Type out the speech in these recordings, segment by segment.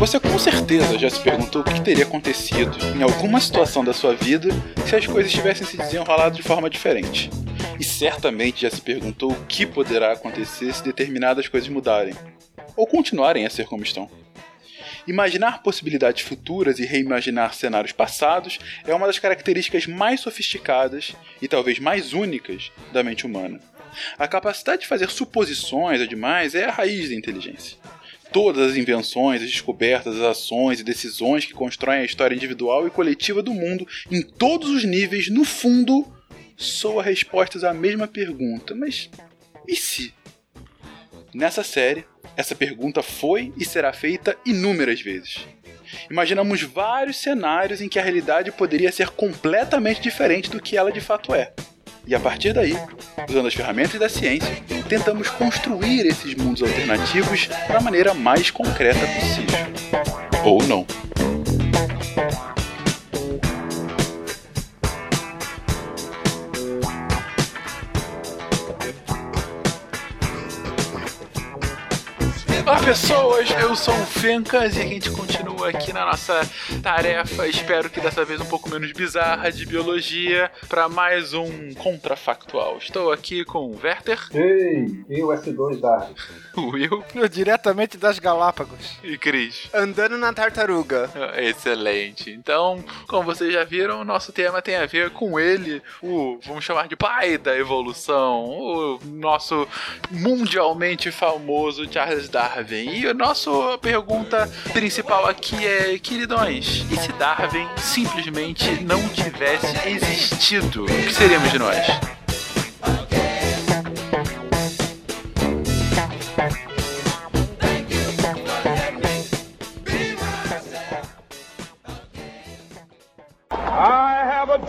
Você com certeza já se perguntou o que teria acontecido em alguma situação da sua vida se as coisas tivessem se desenrolado de forma diferente. E certamente já se perguntou o que poderá acontecer se determinadas coisas mudarem, ou continuarem a ser como estão. Imaginar possibilidades futuras e reimaginar cenários passados é uma das características mais sofisticadas e talvez mais únicas da mente humana. A capacidade de fazer suposições demais é a raiz da inteligência todas as invenções, as descobertas, as ações e decisões que constroem a história individual e coletiva do mundo em todos os níveis, no fundo, soa respostas à mesma pergunta. Mas e se? Nessa série, essa pergunta foi e será feita inúmeras vezes. Imaginamos vários cenários em que a realidade poderia ser completamente diferente do que ela de fato é. E a partir daí, usando as ferramentas da ciência, tentamos construir esses mundos alternativos da maneira mais concreta possível. Ou não. Olá pessoas, eu sou o Fencas e a gente continua aqui na nossa tarefa, espero que dessa vez um pouco menos bizarra, de biologia, para mais um contrafactual. Estou aqui com o Werther. Ei, e o S2 da Will. Diretamente das Galápagos. E Cris. Andando na tartaruga. Excelente. Então, como vocês já viram, o nosso tema tem a ver com ele, o, vamos chamar de pai da evolução, o nosso mundialmente famoso Charles Darwin. Darwin. E a nossa pergunta principal aqui é, queridões, e se Darwin simplesmente não tivesse existido, o que seríamos de nós?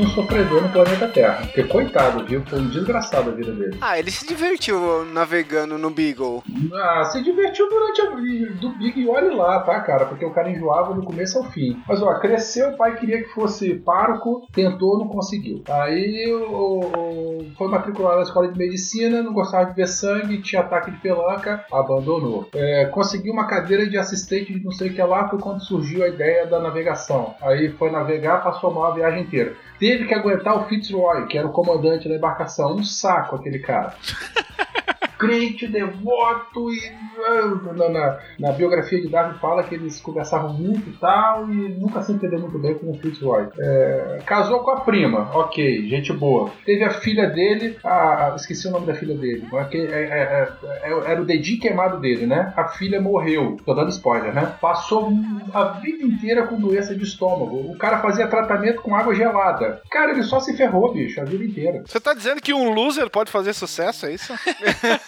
Um sofredor no planeta Terra. Porque, coitado, viu? Foi um desgraçado a vida dele. Ah, ele se divertiu navegando no Beagle. Ah, se divertiu durante a vida do Big e olhe lá, tá, cara? Porque o cara enjoava do começo ao fim. Mas, ó, cresceu, o pai queria que fosse pároco, tentou, não conseguiu. Aí o, o, foi matriculado na escola de medicina, não gostava de ver sangue, tinha ataque de pelanca, abandonou. É, conseguiu uma cadeira de assistente de não sei o que lá, foi quando surgiu a ideia da navegação. Aí foi navegar, passou mal a viagem inteira. Teve que aguentar o Fitzroy, que era o comandante da embarcação. Um saco aquele cara. crente, devoto e ah, na, na, na, biografia de Darwin fala que eles conversavam muito e tal e nunca se entendeu muito bem com o Fitzroy. É, casou com a prima, ok, gente boa. Teve a filha dele, a, esqueci o nome da filha dele, é, é, é, era o dedinho queimado dele, né? A filha morreu, tô dando spoiler, né? Passou a vida inteira com doença de estômago. O cara fazia tratamento com água gelada. Cara, ele só se ferrou, bicho, a vida inteira. Você tá dizendo que um loser pode fazer sucesso, é isso?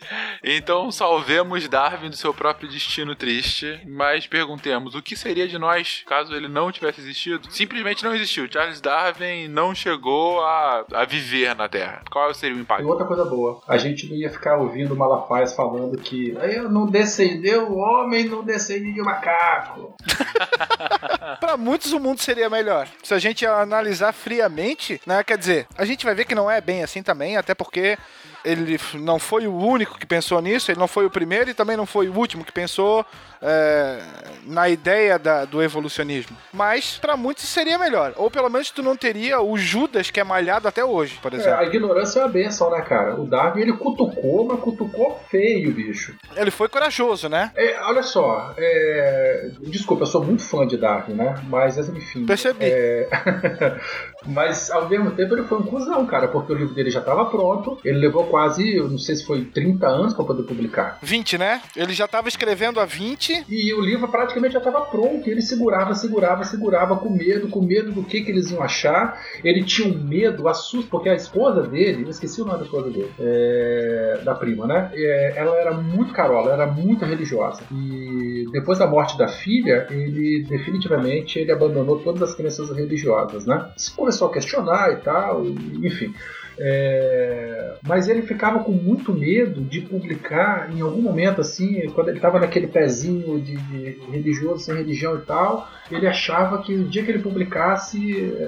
então salvemos Darwin do seu próprio destino triste, mas perguntemos o que seria de nós caso ele não tivesse existido? Simplesmente não existiu. Charles Darwin não chegou a, a viver na Terra. Qual seria o impacto? E outra coisa boa, a gente não ia ficar ouvindo Malafaia falando que eu não descendeu o homem, não descende de macaco. Para muitos o mundo seria melhor. Se a gente analisar friamente, né, quer dizer, a gente vai ver que não é bem assim também, até porque ele não foi o único que pensou nisso, ele não foi o primeiro e também não foi o último que pensou é, na ideia da, do evolucionismo. Mas para muitos seria melhor. Ou pelo menos tu não teria o Judas que é malhado até hoje, por exemplo. É, a ignorância é uma benção, né, cara? O Darwin ele cutucou, mas cutucou feio, bicho. Ele foi corajoso, né? É, olha só, é... desculpa, eu sou muito fã de Darwin, né? Mas enfim. Percebi. É... mas ao mesmo tempo ele foi um cuzão, cara, porque o livro dele já estava pronto, ele levou quase, eu não sei se foi 30 anos para poder publicar. 20, né? Ele já tava escrevendo há 20. E o livro praticamente já estava pronto. E ele segurava, segurava, segurava, com medo, com medo do que, que eles iam achar. Ele tinha um medo, assusto, porque a esposa dele, eu esqueci o nome da esposa dele, é, da prima, né? É, ela era muito carola, ela era muito religiosa. E depois da morte da filha, ele definitivamente ele abandonou todas as crenças religiosas, né? Se começou a questionar e tal, enfim. É, mas ele ficava com muito medo de publicar em algum momento assim, quando ele estava naquele pezinho de, de, religioso sem religião e tal, ele achava que no dia que ele publicasse,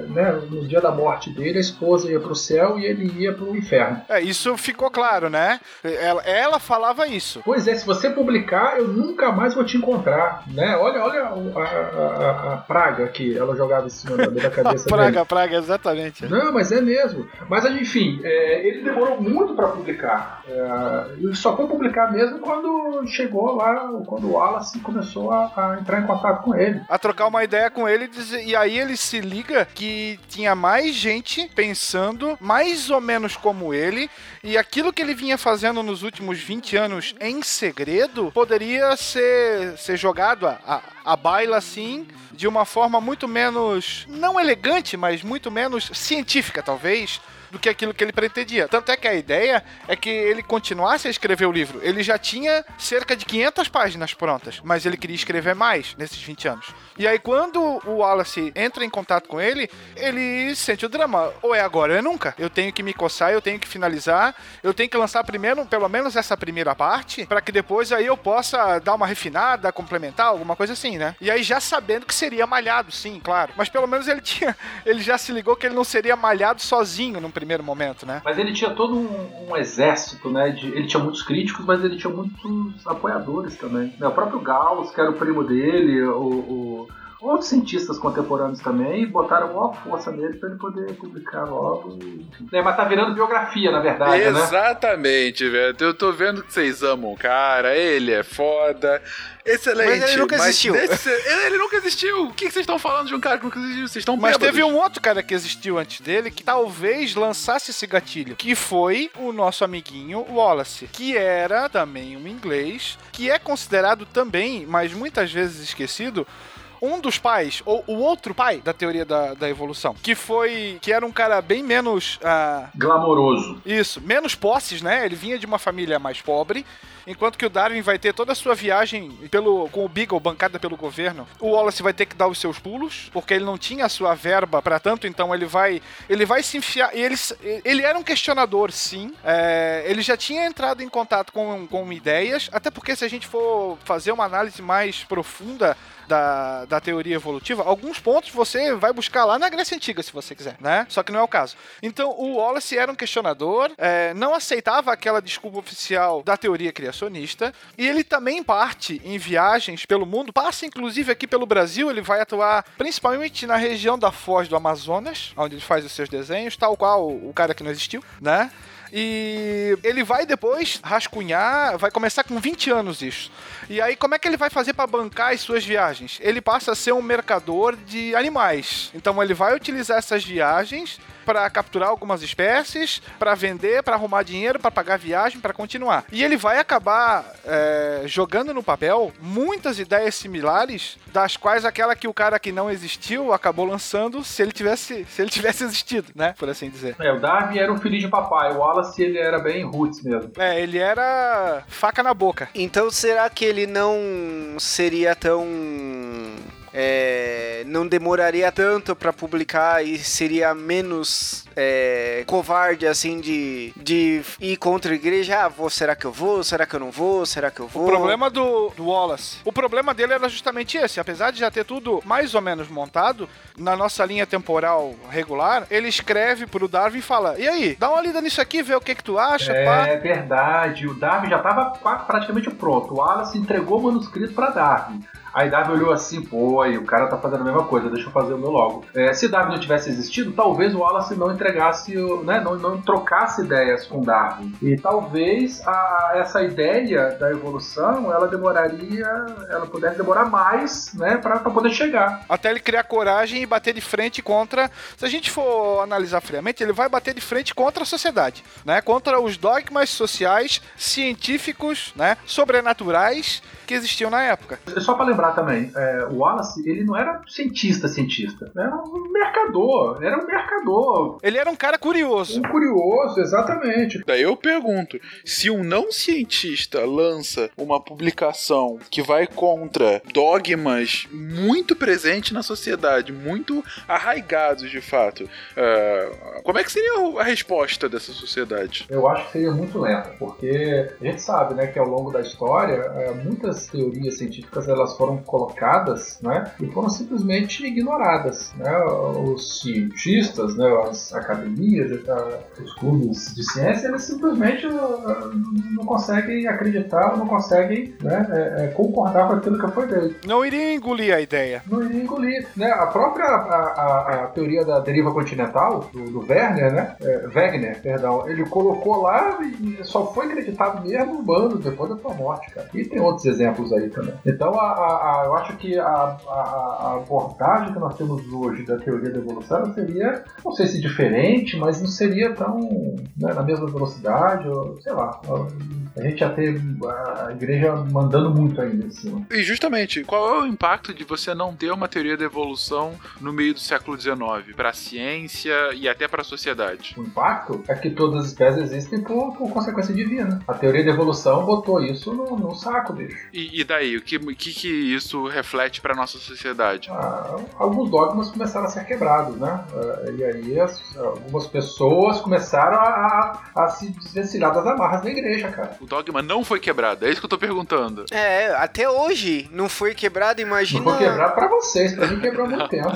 né, no dia da morte dele, a esposa ia para o céu e ele ia para o inferno. É, isso ficou claro, né? Ela, ela falava isso. Pois é, se você publicar, eu nunca mais vou te encontrar, né? Olha, olha a, a, a praga que ela jogava em cima da, cabeça praga, dele. praga, exatamente. Não, mas é mesmo. Mas enfim, é, ele demorou muito para publicar. É, ele só foi publicar mesmo quando chegou lá, quando o Wallace começou a, a entrar em contato com ele. A trocar uma ideia com ele e aí ele se liga que tinha mais gente pensando mais ou menos como ele e aquilo que ele vinha fazendo nos últimos 20 anos em segredo poderia ser, ser jogado a, a, a baila assim de uma forma muito menos, não elegante, mas muito menos científica talvez, do que aquilo que ele pretendia. Tanto é que a ideia é que ele continuasse a escrever o livro. Ele já tinha cerca de 500 páginas prontas, mas ele queria escrever mais nesses 20 anos. E aí, quando o Wallace entra em contato com ele, ele sente o drama. Ou é agora ou é nunca. Eu tenho que me coçar, eu tenho que finalizar, eu tenho que lançar primeiro, pelo menos essa primeira parte, para que depois aí eu possa dar uma refinada, complementar, alguma coisa assim, né? E aí já sabendo que seria malhado, sim, claro. Mas pelo menos ele tinha, ele já se ligou que ele não seria malhado sozinho num primeiro momento, né? Mas ele tinha todo um, um exército, né? De, ele tinha muitos críticos, mas ele tinha muitos apoiadores também. O próprio Gauss, que era o primo dele, o, o outros cientistas contemporâneos também botaram maior força nele para ele poder publicar logo. É, mas tá virando biografia, na verdade, Exatamente, né? Exatamente, velho. Eu tô vendo que vocês amam o cara, ele é foda. Excelente. Mas ele nunca existiu. Nesse... ele nunca existiu. O que vocês estão falando de um cara que nunca existiu? Vocês estão Mas teve um outro cara que existiu antes dele que talvez lançasse esse gatilho, que foi o nosso amiguinho Wallace, que era também um inglês, que é considerado também, mas muitas vezes esquecido, um dos pais, ou o outro pai da teoria da, da evolução, que foi. que era um cara bem menos. Uh, Glamouroso. Isso, menos posses, né? Ele vinha de uma família mais pobre. Enquanto que o Darwin vai ter toda a sua viagem pelo, com o Beagle bancada pelo governo, o Wallace vai ter que dar os seus pulos, porque ele não tinha a sua verba para tanto, então ele vai ele vai se enfiar. E ele, ele era um questionador, sim. É, ele já tinha entrado em contato com, com ideias, até porque se a gente for fazer uma análise mais profunda da, da teoria evolutiva, alguns pontos você vai buscar lá na Grécia Antiga, se você quiser, né? Só que não é o caso. Então, o Wallace era um questionador, é, não aceitava aquela desculpa oficial da teoria criacionista, e ele também parte em viagens pelo mundo, passa inclusive aqui pelo Brasil, ele vai atuar principalmente na região da Foz do Amazonas, onde ele faz os seus desenhos, tal qual o cara que não existiu, né? E ele vai depois rascunhar, vai começar com 20 anos isso. E aí, como é que ele vai fazer para bancar as suas viagens? Ele passa a ser um mercador de animais. Então, ele vai utilizar essas viagens para capturar algumas espécies, para vender, para arrumar dinheiro, para pagar viagem, para continuar. E ele vai acabar é, jogando no papel muitas ideias similares, das quais aquela que o cara que não existiu acabou lançando se ele tivesse, se ele tivesse existido, né? Por assim dizer. É, o Darwin era um filho de papai, o Wallace ele era bem roots mesmo. É, ele era faca na boca. Então será que ele não seria tão é, não demoraria tanto para publicar e seria menos é, covarde assim de, de ir contra a igreja. Ah, vou, será que eu vou? Será que eu não vou? Será que eu vou? O problema do, do Wallace, o problema dele era justamente esse. Apesar de já ter tudo mais ou menos montado na nossa linha temporal regular, ele escreve pro Darwin e fala: E aí, dá uma lida nisso aqui, vê o que que tu acha. É pá. verdade. O Darwin já estava praticamente pronto. O Wallace entregou o manuscrito para Darwin. Aí Darwin olhou assim, pô, e o cara tá fazendo a mesma coisa, deixa eu fazer o meu logo. É, se Darwin não tivesse existido, talvez o Wallace não entregasse, né, não, não trocasse ideias com Darwin. E talvez a- essa ideia da evolução, ela demoraria, ela pudesse demorar mais, né, pra, pra poder chegar. Até ele criar coragem e bater de frente contra. Se a gente for analisar friamente, ele vai bater de frente contra a sociedade, né? Contra os dogmas sociais, científicos, né? Sobrenaturais que existiam na época. Só pra lembrar também, é, o Wallace, ele não era cientista, cientista. Era um mercador, era um mercador. Ele era um cara curioso. Um curioso, exatamente. Daí eu pergunto: se um não cientista lança uma publicação que vai contra dogmas muito presentes na sociedade, muito arraigados de fato, ah, como é que seria a resposta dessa sociedade? Eu acho que seria muito lenta, porque a gente sabe, né, que ao longo da história, é, muitas teorias científicas elas foram colocadas, né, e foram simplesmente ignoradas, né? Os cientistas, né, as academias, os clubes de ciência, eles simplesmente eh, não conseguem acreditar, não conseguem, né, eh, eh, concordar com aquilo que foi dito. Não iria engolir a ideia. Não iria engolir, né? A própria a, a- a teoria da deriva continental do, do Werner, né? É, Wegener, perdão, ele colocou lá e só foi acreditado mesmo anos depois da sua morte, cara. E tem outros exemplos aí também. Então, a, a- a- eu acho que a, a- a abordagem que nós temos hoje da teoria da evolução seria, não sei se diferente, mas não seria tão né, na mesma velocidade, ou, sei lá. A gente já ter a igreja mandando muito ainda em cima. E justamente, qual é o impacto de você não ter uma teoria da evolução no meio do século XIX para a ciência e até para a sociedade? O impacto é que todas as espécies existem por, por consequência divina. A teoria da evolução botou isso no, no saco, bicho. E, e daí, o que, que, que isso reflete para nossa sociedade? Ah, alguns dogmas começaram a ser quebrados, né? Ah, e aí as- algumas pessoas começaram a, a- a se desvencilhar das amarras da igreja, cara. O dogma não foi quebrado, é isso que eu tô perguntando. É, até hoje não foi quebrado, imagina. Não foi quebrado pra vocês, pra mim quebrou muito tempo.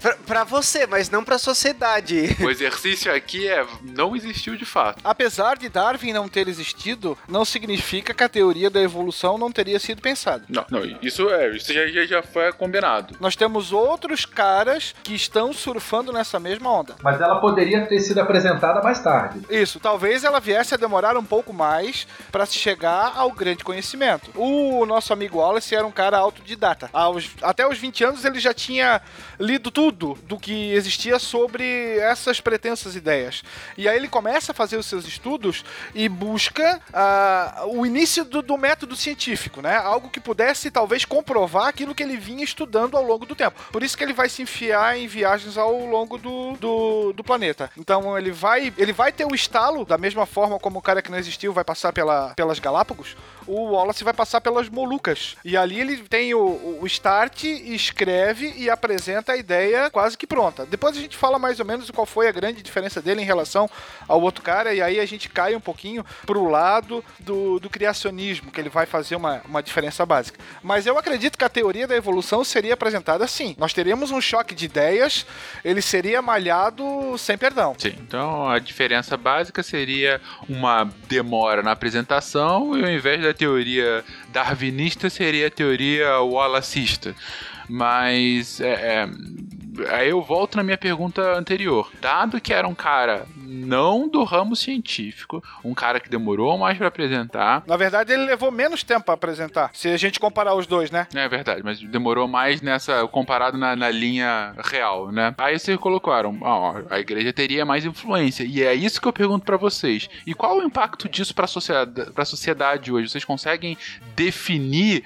Pra, pra você, mas não pra sociedade. O exercício aqui é não existiu de fato. Apesar de Darwin não ter existido, não significa que a teoria da evolução não teria sido pensada. Não, não, isso é, isso já, já, já foi combinado. Nós temos outros caras que estão surfando nessa mesma onda. Mas ela poderia ter sido apresentada mais tarde. Isso, talvez ela viesse a demorar um pouco mais para se chegar ao grande conhecimento. O nosso amigo Wallace era um cara autodidata. Aos, até os 20 anos ele já tinha lido tudo do que existia sobre essas pretensas ideias. E aí ele começa a fazer os seus estudos e busca ah, o início do, do método científico, né? Algo que pudesse talvez comprovar aquilo que ele vinha estudando ao longo do tempo. Por isso que ele vai se enfiar em viagens ao longo do, do, do planeta. Então ele vai, ele vai ter o estalo, da mesma forma como o cara que não existiu vai passar pela, pelas Galápagos, o Wallace vai passar pelas Molucas. E ali ele tem o, o start, escreve e apresenta a ideia quase que pronta. Depois a gente fala mais ou menos qual foi a grande diferença dele em relação ao outro cara, e aí a gente cai um pouquinho pro lado do, do criacionismo, que ele vai fazer uma, uma diferença básica. Mas eu acredito que a teoria da evolução seria apresentada assim. Nós teríamos um choque de ideias, ele seria malhado sem perdão. Sim, então a diferença básica seria uma demora na apresentação e ao invés da teoria darwinista seria a teoria wallacista. Mas é, é, aí eu volto na minha pergunta anterior. Dado que era um cara não do ramo científico, um cara que demorou mais para apresentar. Na verdade, ele levou menos tempo para apresentar, se a gente comparar os dois, né? É verdade, mas demorou mais nessa. comparado na, na linha real, né? Aí vocês colocaram, ó, a igreja teria mais influência. E é isso que eu pergunto pra vocês. E qual o impacto disso pra sociedade, pra sociedade hoje? Vocês conseguem definir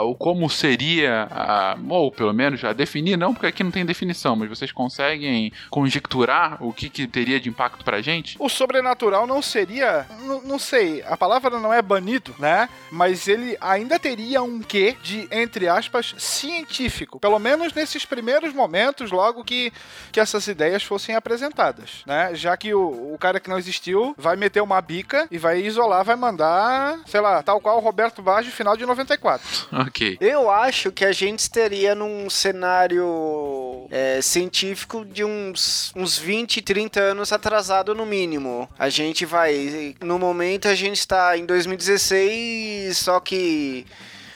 o como seria, ah, ou pelo menos já definir, não, porque aqui não tem definição, mas vocês conseguem conjecturar o que, que teria de impacto pra gente? O sobrenatural não seria, não sei, a palavra não é banido, né? Mas ele ainda teria um quê de, entre aspas, científico. Pelo menos nesses primeiros momentos, logo que, que essas ideias fossem apresentadas, né? Já que o, o cara que não existiu vai meter uma bica e vai isolar, vai mandar, sei lá, tal qual o Roberto Baggio, final de 94. Ok. Eu acho que a gente estaria num cenário é, científico de uns, uns 20, 30 anos atrasado no mínimo. A gente vai. No momento a gente está em 2016, só que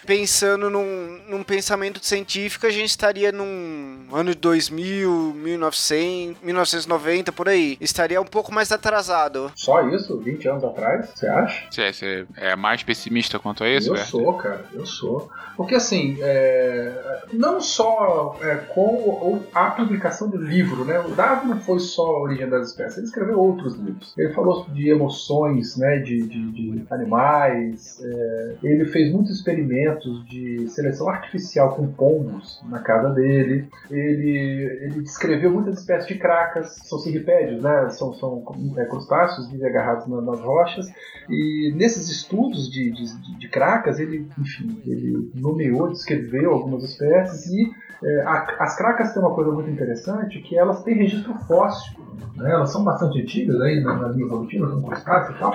pensando num, num pensamento científico, a gente estaria num ano de 2000, 1900, 1990, por aí. Estaria um pouco mais atrasado. Só isso? 20 anos atrás? Você acha? Você, você é mais pessimista quanto a isso, eu Werther? sou, cara, eu sou. Porque assim, é, não só é, com a publicação do livro, né? O Darwin não foi só a origem das espécies, ele escreveu outros livros. Ele falou de emoções, né? De, de- de animais. é, ele fez muitos experimentos de seleção artificial com pombos na casa dele. Ele, ele descreveu muitas espécies de cracas, são cirripédios, né? São, são é, crustáceos agarrados na- nas rochas. E nesses estudos de, de, de- de cracas, ele, enfim, ele nomeou, descreveu algumas espécies e é, a- as cracas têm uma coisa muito interessante que elas têm registro fóssil. Né? Elas são bastante antigas aí na, na linha evolutiva, são crustáceas e tal,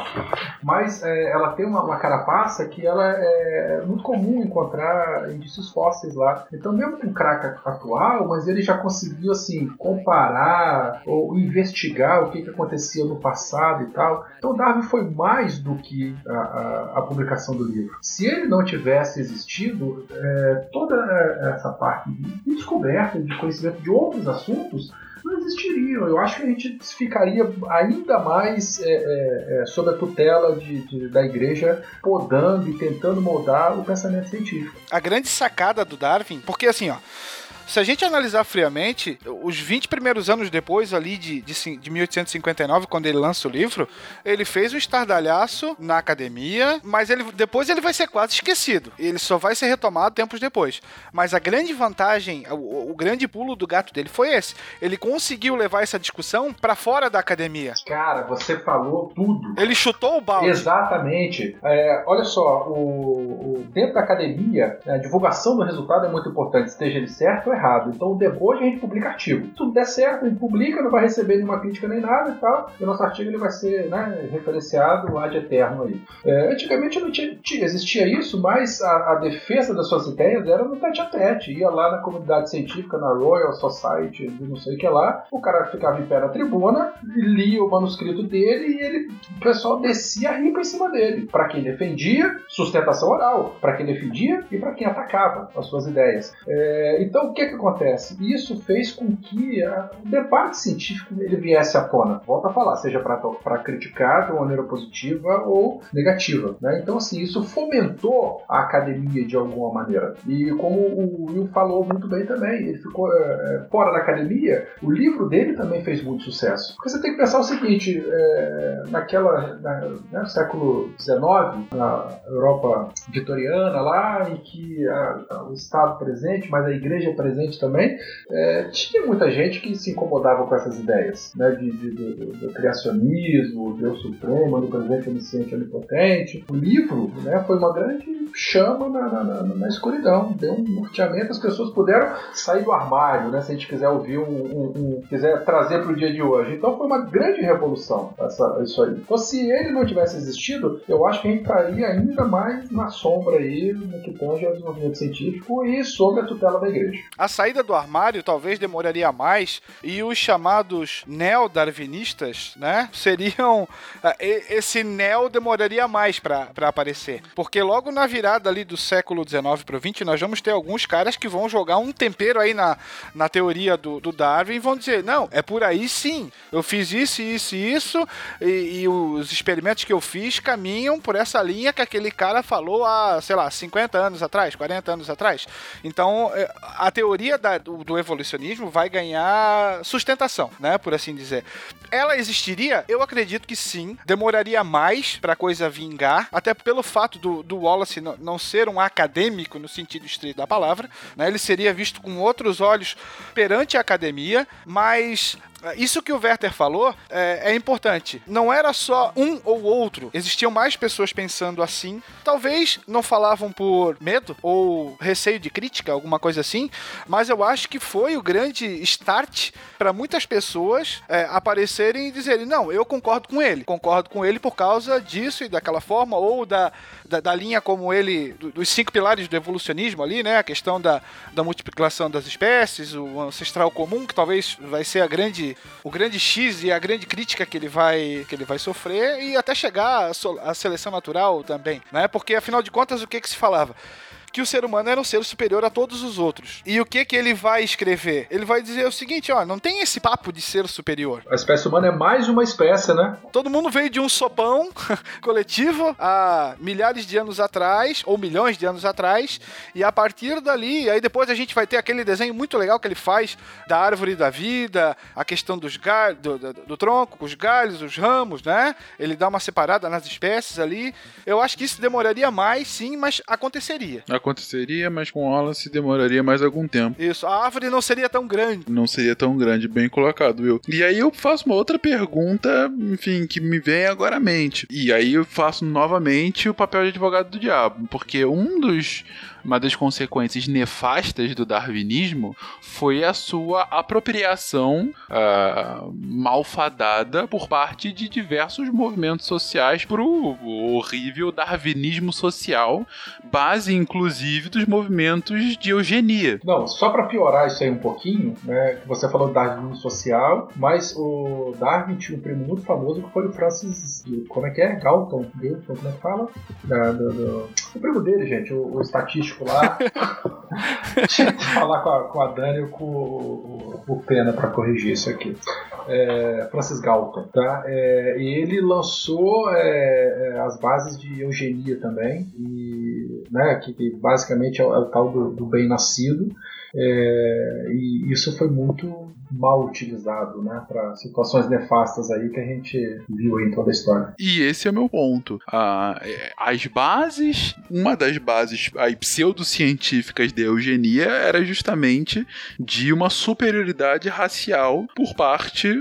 mas é, ela tem uma, uma carapaça que ela é muito comum encontrar indícios fósseis lá. Então, mesmo com craca atual, mas ele já conseguiu assim comparar ou investigar o que, que acontecia no passado e tal. Então, Darwin foi mais do que a, a- a publicação do livro. Se ele não tivesse existido, é, toda essa parte de descoberta, de conhecimento de outros assuntos não existiriam. Eu acho que a gente ficaria ainda mais é, é, é, sob a tutela de- de- da igreja, podando e tentando moldar o pensamento científico. A grande sacada do Darwin, porque assim, ó. Se a gente analisar friamente, os 20 primeiros anos depois, ali de, de, de 1859, quando ele lança o livro, ele fez um estardalhaço na academia, mas ele, depois ele vai ser quase esquecido. Ele só vai ser retomado tempos depois. Mas a grande vantagem, o, o grande pulo do gato dele foi esse. Ele conseguiu levar essa discussão pra fora da academia. Cara, você falou tudo. Ele chutou o balde. Exatamente. É, olha só, o, o- dentro da academia, a divulgação do resultado é muito importante, esteja ele certo ou errado. Então, depois a gente publica artigo. Se tudo der certo, a gente publica, não vai receber nenhuma crítica nem nada e tal. E o nosso artigo ele vai ser né, referenciado ad eterno aí. É, antigamente não tinha, existia isso, mas a, a defesa das suas ideias era no tete a tete. Ia lá na comunidade científica, na Royal Society, não sei o que lá, o cara ficava em pé na tribuna, lia o manuscrito dele e ele, o pessoal descia rico em cima dele. Para quem defendia, sustentação oral. Para quem defendia e para quem atacava as suas ideias. É, então o que, que acontece? Isso fez com que a- o debate científico ele viesse à tona. Volto a falar, seja para criticar de uma maneira positiva ou negativa. né? Então, assim, isso fomentou a academia de alguma maneira. E como o Will falou muito bem também, ele ficou é, fora da academia, o livro dele também fez muito sucesso. Porque você tem que pensar o seguinte: é, naquela. Na, né, século XIX, na Europa vitoriana, lá em que a- a- o Estado presente, mas a igreja presente também, é, tinha muita gente que se incomodava com essas ideias, né, de, de- do, do criacionismo, Deus Supremo, do presente onisciente onipotente. O livro né, foi uma grande chama na, na- na- na escuridão, deu um norteamento, as pessoas puderam sair do armário, né, se a gente quiser ouvir um, um- um- quiser trazer para o dia de hoje. Então foi uma grande revolução essa- isso aí. Então se ele não tivesse existido, eu acho que a gente estaria ainda mais na sombra aí no que tange ao desenvolvimento científico e sob a tutela da igreja. A saída do armário talvez demoraria mais e os chamados neo-darwinistas, né, seriam ah, e- esse neo demoraria mais pra aparecer, porque logo na virada ali do século 19 pro 20 nós vamos ter alguns caras que vão jogar um tempero aí na, na teoria do, do Darwin e vão dizer não é por aí sim, eu fiz isso, isso e isso e, e os experimentos que eu fiz caminham por essa linha que aquele cara falou há sei lá 50 anos atrás, 40 anos atrás. Então, é, a teoria da- do, do evolucionismo vai ganhar sustentação, né? Por assim dizer. Ela existiria? Eu acredito que sim. Demoraria mais pra coisa vingar, até pelo fato do, do Wallace não, não ser um acadêmico no sentido estrito da palavra, né? Ele seria visto com outros olhos perante a academia, mas isso que o Werther falou é, é importante. Não era só um ou outro. Existiam mais pessoas pensando assim. Talvez não falavam por medo ou receio de crítica, alguma coisa assim. Mas eu acho que foi o grande start para muitas pessoas é, aparecerem e dizerem: não, eu concordo com ele. Concordo com ele por causa disso e daquela forma, ou da, da, da linha como ele, do- dos cinco pilares do evolucionismo ali, né? A questão da, da multiplicação das espécies, o ancestral comum, que talvez vai ser a grande, o grande X e a grande crítica que ele vai, que ele vai sofrer, e até chegar à seleção natural também, né? Porque afinal de contas, o que que se falava? Que o ser humano era um ser superior a todos os outros. E o que que ele vai escrever? Ele vai dizer o seguinte, ó, não tem esse papo de ser superior. A espécie humana é mais uma espécie, né? Todo mundo veio de um sopão coletivo há milhares de anos atrás, ou milhões de anos atrás, e a partir dali, aí depois a gente vai ter aquele desenho muito legal que ele faz da árvore da vida, a questão dos galhos, do, do, do tronco, os galhos, os ramos, né? Ele dá uma separada nas espécies ali. Eu acho que isso demoraria mais, sim, mas aconteceria. Aconteceria, mas com Wallace demoraria mais algum tempo. Isso, a árvore não seria tão grande. Não seria tão grande, bem colocado, Will. E aí eu faço uma outra pergunta, enfim, que me vem agora à mente. E aí eu faço novamente o papel de advogado do diabo, porque um dos uma das consequências nefastas do darwinismo foi a sua apropriação uh, malfadada por parte de diversos movimentos sociais para o horrível darwinismo social, base inclusive dos movimentos de eugenia. Não, só para piorar isso aí um pouquinho, né, você falou darwinismo social, mas o Darwin tinha um primo muito famoso que foi o Francis, como é que é? Galton, Galton como é que fala? Da, do, do, o primo dele, gente, o, o estatístico lá. Tinha que falar com a, com a Dani ou com o, o, o Pena para corrigir isso aqui. É, Francis Galton, tá? É, e ele lançou é, é, as bases de eugenia também, e, né, que, que basicamente é o, é o tal do, do bem-nascido. É, e isso foi muito mal utilizado, né, para situações nefastas aí que a gente viu em toda a história. E esse é o meu ponto. Ah, as bases, uma das bases aí, pseudocientíficas da eugenia era justamente de uma superioridade racial por parte,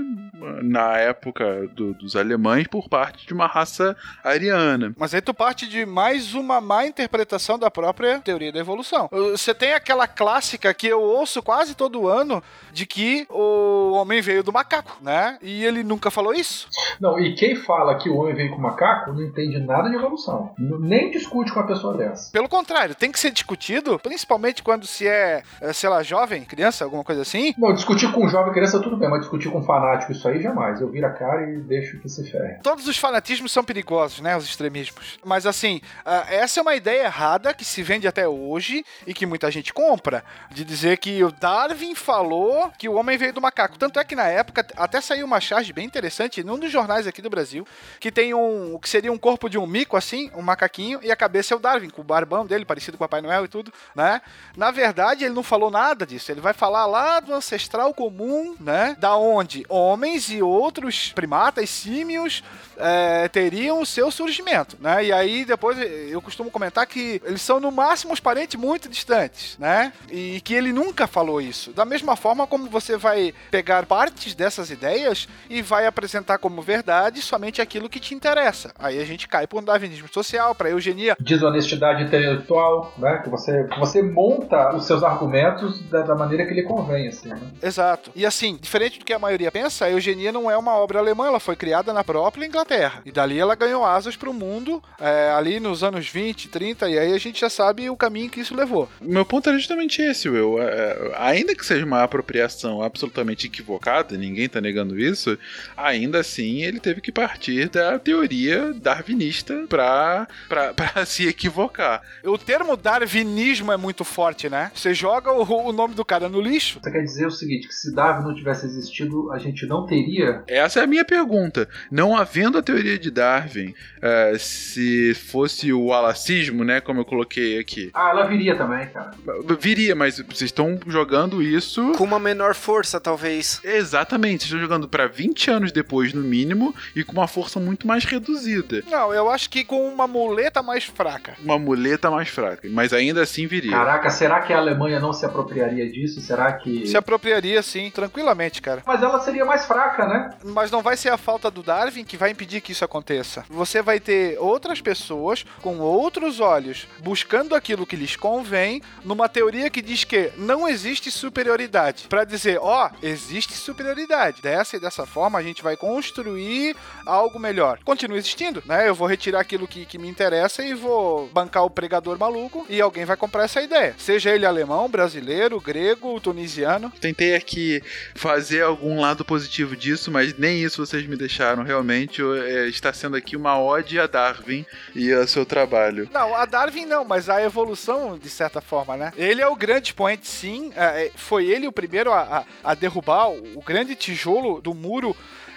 na época do, dos alemães, por parte de uma raça ariana. Mas aí tu parte de mais uma má interpretação da própria teoria da evolução. Você tem aquela clássica que eu ouço quase todo ano de que o homem veio do macaco, né? E ele nunca falou isso. Não, e quem fala que o homem veio com o macaco não entende nada de evolução. Nem discute com uma pessoa dessa. Pelo contrário, tem que ser discutido, principalmente quando se é, sei lá, jovem, criança, alguma coisa assim. Não, discutir com jovem criança tudo bem, mas discutir com fanático isso aí jamais. Eu viro a cara e deixo que se ferre. Todos os fanatismos são perigosos, né? Os extremismos. Mas assim, essa é uma ideia errada que se vende até hoje e que muita gente compra. De dizer que o Darwin falou que o homem veio do macaco. Tanto é que na época até saiu uma charge bem interessante num dos jornais aqui do Brasil, que tem um o que seria um corpo de um mico assim, um macaquinho e a cabeça é o Darwin, com o barbão dele parecido com o Papai Noel e tudo, né? Na verdade, ele não falou nada disso. Ele vai falar lá do ancestral comum, né? Da onde homens e outros primatas, símios, é, teriam o seu surgimento, né? E aí depois eu costumo comentar que eles são no máximo os parentes muito distantes, né? E que ele nunca falou isso. Da mesma forma como você vai pegar partes dessas ideias e vai apresentar como verdade somente aquilo que te interessa. Aí a gente cai para um darwinismo social, para eugenia. Desonestidade intelectual, né? Que você, você monta os seus argumentos da, da maneira que lhe convém, assim, né? Exato. E assim, diferente do que a maioria pensa, a eugenia não é uma obra alemã, ela foi criada na própria Inglaterra. E dali ela ganhou asas para o mundo, é, ali nos anos 20, 30, e aí a gente já sabe o caminho que isso levou. Meu ponto é justamente esse, Will. É, ainda que seja uma apropriação absolutamente equivocada, ninguém tá negando isso, ainda assim ele teve que partir da teoria darwinista pra, pra, pra se equivocar. O termo darwinismo é muito forte, né? Você joga o, o nome do cara no lixo. Você quer dizer o seguinte, que se Darwin não tivesse existido, a gente não teria... Essa é a minha pergunta. Não havendo a teoria de Darwin, uh, se fosse o alacismo, né, como eu coloquei aqui... Ah, ela viria também, cara. Viria, mas vocês estão jogando isso... Com uma menor força, talvez. Exatamente, vocês estão jogando para 20 anos depois, no mínimo, e com uma força muito mais reduzida. Não, eu acho que com uma muleta mais fraca. Uma muleta mais fraca, mas ainda assim viria. Caraca, será que a Alemanha não se apropriaria disso? Será que... Se apropriaria, sim, tranquilamente, cara. Mas ela seria mais fraca, né? Mas não vai ser a falta do Darwin que vai impedir que isso aconteça. Você vai ter outras pessoas com outros olhos buscando aquilo que lhes convém numa teoria que diz que não existe superioridade. Para dizer, ó, oh, existe superioridade. Dessa e dessa forma a gente vai construir algo melhor. Continua existindo, né? Eu vou retirar aquilo que, que me interessa e vou bancar o pregador maluco e alguém vai comprar essa ideia. Seja ele alemão, brasileiro, grego, tunisiano. Tentei aqui fazer algum lado positivo disso, mas nem isso vocês me deixaram realmente. É, está sendo aqui uma ode a Darwin e ao seu trabalho. Não, a Darwin não, mas a evolução, de certa forma, né? Ele é o grande expoente, sim. É, foi ele o primeiro a, a, a derrubar o, o grande tijolo do muro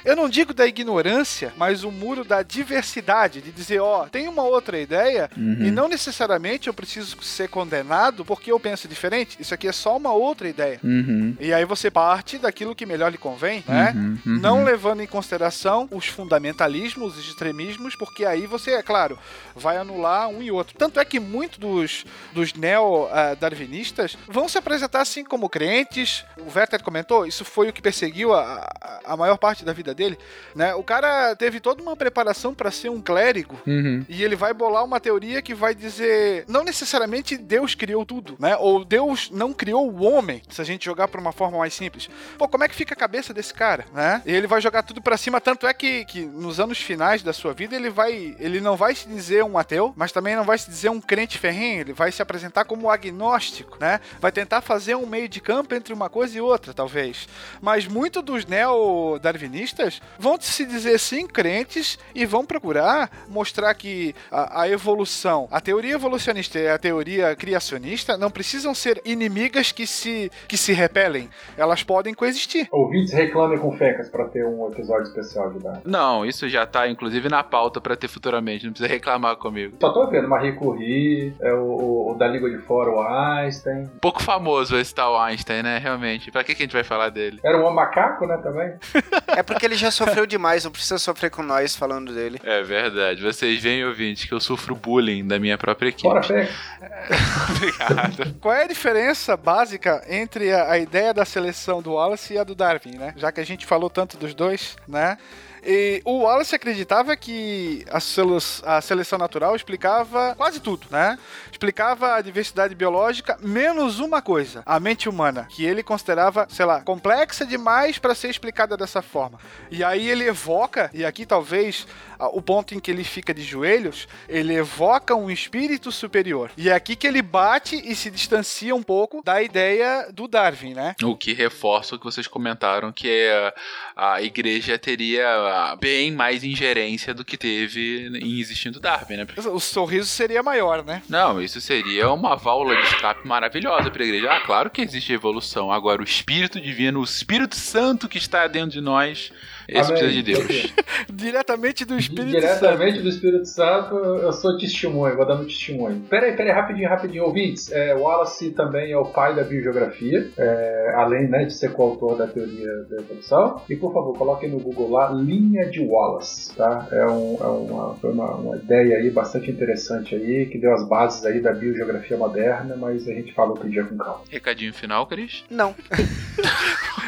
eu não digo da ignorância, mas o muro da diversidade, de dizer, ó, tem uma outra ideia Uhum. e não necessariamente eu preciso ser condenado porque eu penso diferente. Isso aqui é só uma outra ideia. Uhum. E aí você parte daquilo que melhor lhe convém, né? Uhum, uhum. Não levando em consideração os fundamentalismos, os extremismos, porque aí você, é claro, vai anular um e outro. Tanto é que muitos dos, dos neo-darwinistas vão se apresentar assim como crentes. O Werther comentou, isso foi o que perseguiu a, a, a maior parte da vida dele, né? O cara teve toda uma preparação para ser um clérigo Uhum. e ele vai bolar uma teoria que vai dizer não necessariamente Deus criou tudo, né? Ou Deus não criou o homem, se a gente jogar por uma forma mais simples. Pô, como é que fica a cabeça desse cara, né? E ele vai jogar tudo pra cima, tanto é que, que nos anos finais da sua vida ele vai ele não vai se dizer um ateu, mas também não vai se dizer um crente ferrenho, ele vai se apresentar como agnóstico, né? Vai tentar fazer um meio de campo entre uma coisa e outra, talvez. Mas muito dos neo-darwinistas vão se dizer sim crentes e vão procurar mostrar que a, a evolução, a teoria evolucionista e a teoria criacionista não precisam ser inimigas que se, que se repelem. Elas podem coexistir. Ouvintes reclamem com fecas pra ter um episódio especial de Darwin. Não, isso já tá inclusive na pauta pra ter futuramente, não precisa reclamar comigo. Só tô vendo Marie Curie, é o, o, o da Língua de Fora, o Einstein. Pouco famoso esse tal Einstein, né? Realmente. Pra que, que a gente vai falar dele? Era um homem macaco, né, também? É porque ele já sofreu demais, não precisa sofrer com nós falando dele. É verdade. Vocês veem, ouvintes, que eu sofro bullying da minha própria equipe. Fecas. Obrigado. Qual é a diferença básica entre a, a ideia da seleção do Wallace e a do Darwin, né? Já que a gente falou tanto dos dois, né? E o Wallace acreditava que a seleção natural explicava quase tudo, né? Explicava a diversidade biológica, menos uma coisa, a mente humana, que ele considerava, sei lá, complexa demais para ser explicada dessa forma. E aí ele evoca, e aqui talvez o ponto em que ele fica de joelhos, ele evoca um espírito superior. E é aqui que ele bate e se distancia um pouco da ideia do Darwin, né? O que reforça o que vocês comentaram, que é a igreja teria bem mais ingerência do que teve em existindo Darwin, né? O sorriso seria maior, né? Não, isso seria uma válvula de escape maravilhosa para a igreja. Ah, claro que existe evolução. Agora, o Espírito Divino, o Espírito Santo que está dentro de nós, esse Amém. precisa de Deus. Diretamente do Espírito Santo. Diretamente do Espírito Santo, eu sou testemunho, vou dando testemunho. Peraí, peraí, rapidinho, rapidinho. Ouvintes, é, Wallace também é o pai da biogeografia, é, além né, de ser coautor da teoria da evolução. E por favor, coloquem no Google lá, linha de Wallace, tá? É, um- é uma, foi uma, uma ideia aí bastante interessante aí, que deu as bases aí da biogeografia moderna, mas a gente fala outro dia com calma. Recadinho final, Cris? Não.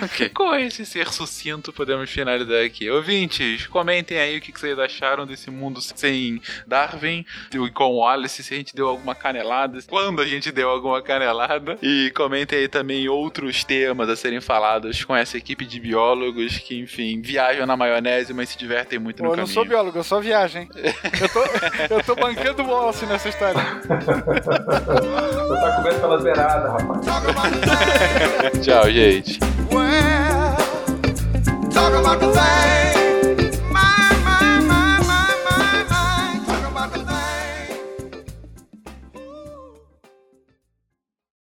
Ok. Com esse ser sucinto, podemos finalizar aqui. Ouvintes, comentem aí o que vocês acharam desse mundo sem Darwin e com Wallace, se a gente deu alguma canelada, quando a gente deu alguma canelada. E comentem aí também outros temas a serem falados com essa equipe de biólogos que, enfim, viajam na maionese, mas se divertem muito no Pô, eu não caminho. sou biólogo, eu sou viagem. Eu tô, eu tô bancando o Wallace nessa história. Você tá comendo pelas beiradas, rapaz. Tchau, gente. stage. Well, talk about the thing.